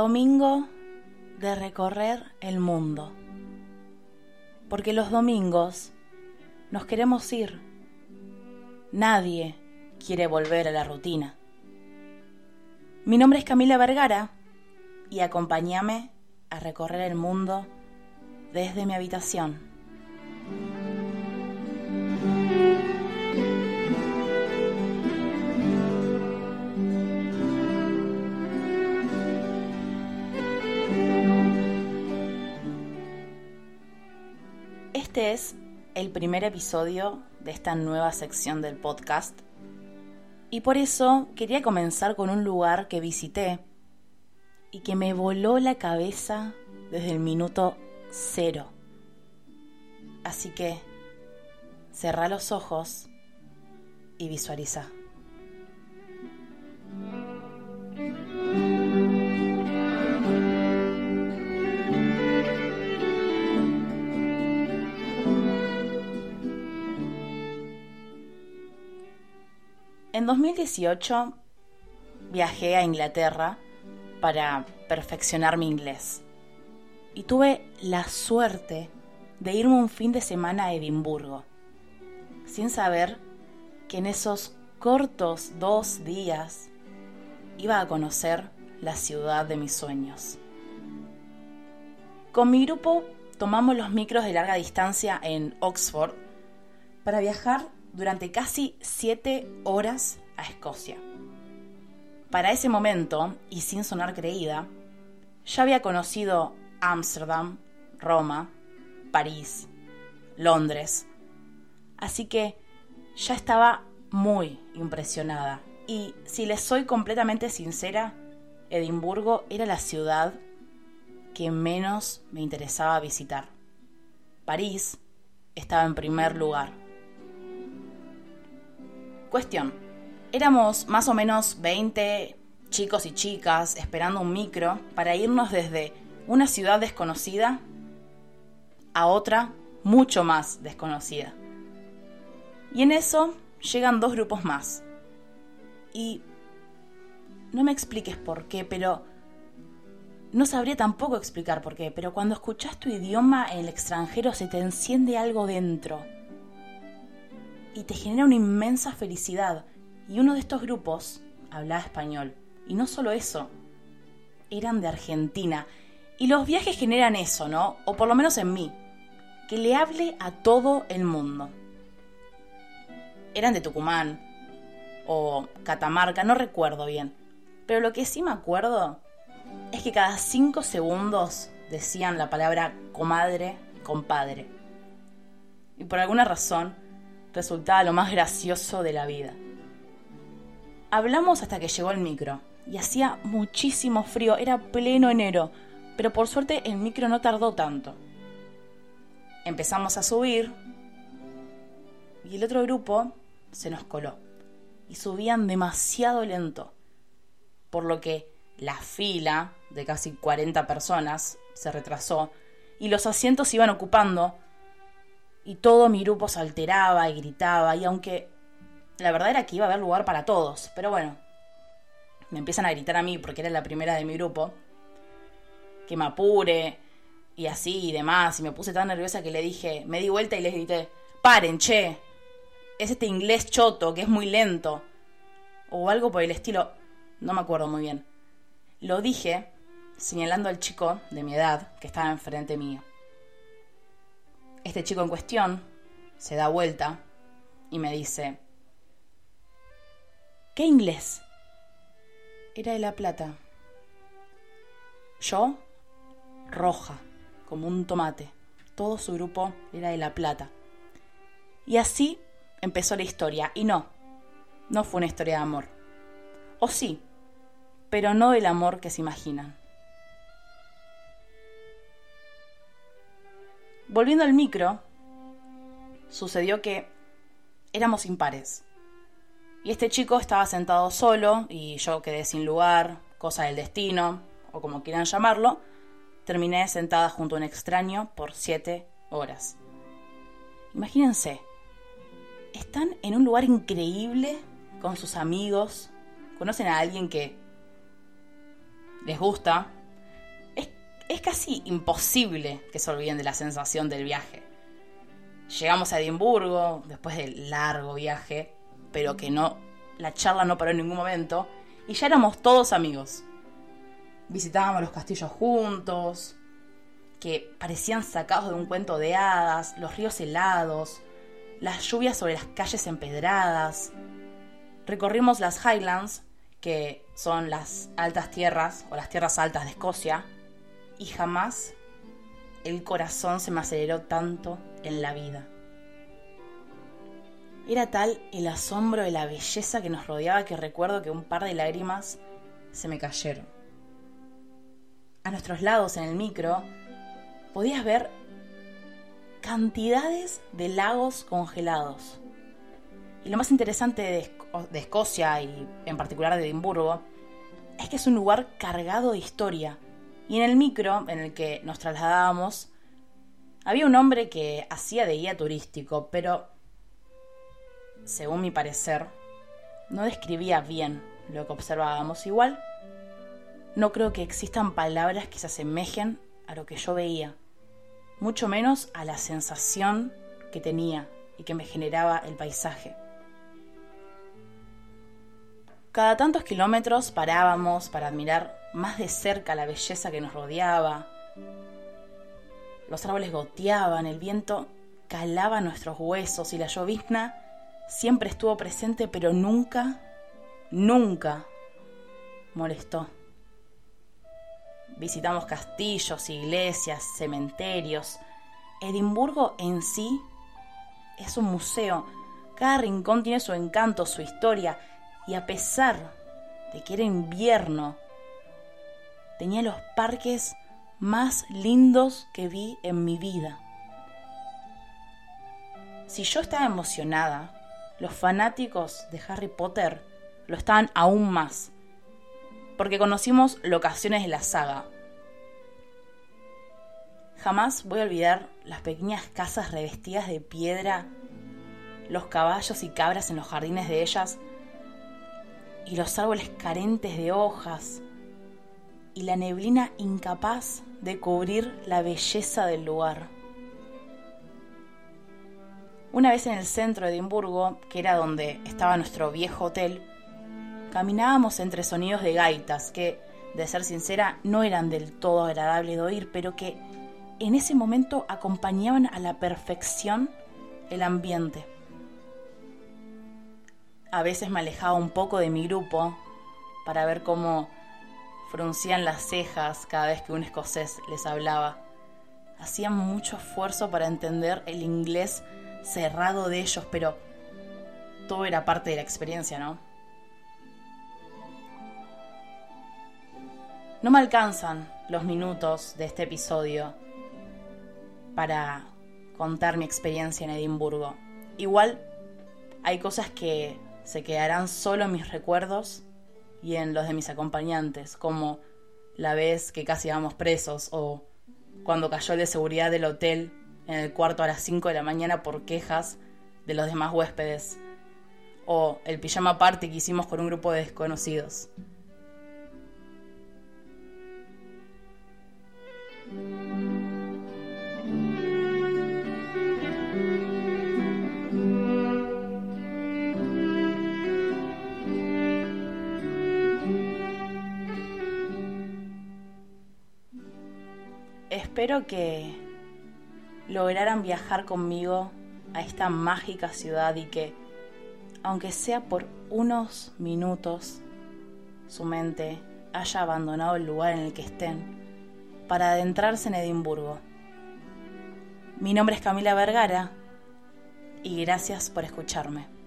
Domingo de recorrer el mundo. Porque los domingos nos queremos ir. Nadie quiere volver a la rutina. Mi nombre es Camila Vergara y acompáñame a recorrer el mundo desde mi habitación. Este es el primer episodio de esta nueva sección del podcast y por eso quería comenzar con un lugar que visité y que me voló la cabeza desde el minuto cero. Así que cerrá los ojos y visualiza. 2018 viajé a Inglaterra para perfeccionar mi inglés y tuve la suerte de irme un fin de semana a Edimburgo, sin saber que en esos cortos dos días iba a conocer la ciudad de mis sueños. Con mi grupo tomamos los micros de larga distancia en Oxford para viajar durante casi siete horas a Escocia. Para ese momento, y sin sonar creída, ya había conocido Ámsterdam, Roma, París, Londres. Así que ya estaba muy impresionada. Y si les soy completamente sincera, Edimburgo era la ciudad que menos me interesaba visitar. París estaba en primer lugar. Cuestión. Éramos más o menos 20 chicos y chicas esperando un micro para irnos desde una ciudad desconocida a otra mucho más desconocida. Y en eso llegan dos grupos más. Y no me expliques por qué, pero no sabría tampoco explicar por qué, pero cuando escuchas tu idioma en el extranjero se te enciende algo dentro y te genera una inmensa felicidad. Y uno de estos grupos hablaba español. Y no solo eso, eran de Argentina. Y los viajes generan eso, ¿no? O por lo menos en mí, que le hable a todo el mundo. Eran de Tucumán o Catamarca, no recuerdo bien. Pero lo que sí me acuerdo es que cada cinco segundos decían la palabra comadre, compadre. Y por alguna razón, resultaba lo más gracioso de la vida. Hablamos hasta que llegó el micro y hacía muchísimo frío, era pleno enero, pero por suerte el micro no tardó tanto. Empezamos a subir y el otro grupo se nos coló y subían demasiado lento, por lo que la fila de casi 40 personas se retrasó y los asientos se iban ocupando y todo mi grupo se alteraba y gritaba, y aunque la verdad era que iba a haber lugar para todos, pero bueno, me empiezan a gritar a mí porque era la primera de mi grupo, que me apure y así y demás, y me puse tan nerviosa que le dije, me di vuelta y les grité, paren, che, es este inglés choto que es muy lento, o algo por el estilo, no me acuerdo muy bien. Lo dije señalando al chico de mi edad que estaba enfrente mío. Este chico en cuestión se da vuelta y me dice, ¿qué inglés? Era de La Plata. Yo, roja, como un tomate. Todo su grupo era de La Plata. Y así empezó la historia. Y no, no fue una historia de amor. O sí, pero no del amor que se imaginan. Volviendo al micro, sucedió que éramos impares. Y este chico estaba sentado solo y yo quedé sin lugar, cosa del destino, o como quieran llamarlo. Terminé sentada junto a un extraño por siete horas. Imagínense, están en un lugar increíble con sus amigos, conocen a alguien que les gusta es casi imposible que se olviden de la sensación del viaje. Llegamos a Edimburgo después del largo viaje, pero que no, la charla no paró en ningún momento, y ya éramos todos amigos. Visitábamos los castillos juntos, que parecían sacados de un cuento de hadas, los ríos helados, las lluvias sobre las calles empedradas. Recorrimos las Highlands, que son las altas tierras o las tierras altas de Escocia, y jamás el corazón se me aceleró tanto en la vida. Era tal el asombro de la belleza que nos rodeaba que recuerdo que un par de lágrimas se me cayeron. A nuestros lados en el micro podías ver cantidades de lagos congelados. Y lo más interesante de, Escocia y en particular de Edimburgo es que es un lugar cargado de historia. Y en el micro en el que nos trasladábamos había un hombre que hacía de guía turístico, pero según mi parecer, no describía bien lo que observábamos. Igual, no creo que existan palabras que se asemejen a lo que yo veía, mucho menos a la sensación que tenía y que me generaba el paisaje. Cada tantos kilómetros parábamos para admirar más de cerca la belleza que nos rodeaba. Los árboles goteaban, el viento calaba nuestros huesos y la llovizna siempre estuvo presente, pero nunca, nunca molestó. Visitamos castillos, iglesias, cementerios. Edimburgo en sí es un museo. Cada rincón tiene su encanto, su historia. Y a pesar de que era invierno, tenía los parques más lindos que vi en mi vida. Si yo estaba emocionada los fanáticos de Harry Potter lo estaban aún más, porque conocimos locaciones de la saga. Jamás voy a olvidar las pequeñas casas revestidas de piedra, los caballos y cabras en los jardines de ellas, y los árboles carentes de hojas, y la neblina incapaz de cubrir la belleza del lugar. Una vez en el centro de Edimburgo, que era donde estaba nuestro viejo hotel, caminábamos entre sonidos de gaitas que, de ser sincera, no eran del todo agradables de oír, pero que en ese momento acompañaban a la perfección el ambiente. A veces me alejaba un poco de mi grupo para ver cómo fruncían las cejas cada vez que un escocés les hablaba. Hacían mucho esfuerzo para entender el inglés cerrado de ellos, pero todo era parte de la experiencia, ¿no? No me alcanzan los minutos de este episodio para contar mi experiencia en Edimburgo. Igual hay cosas que se quedarán solo en mis recuerdos y en los de mis acompañantes, como la vez que casi íbamos presos o cuando cayó el de seguridad del hotel en el cuarto a las 5 de la mañana por quejas de los demás huéspedes. O el pijama party que hicimos con un grupo de desconocidos. Espero que lograran viajar conmigo a esta mágica ciudad y que, aunque sea por unos minutos, su mente haya abandonado el lugar en el que estén para adentrarse en Edimburgo. Mi nombre es Camila Vergara y gracias por escucharme.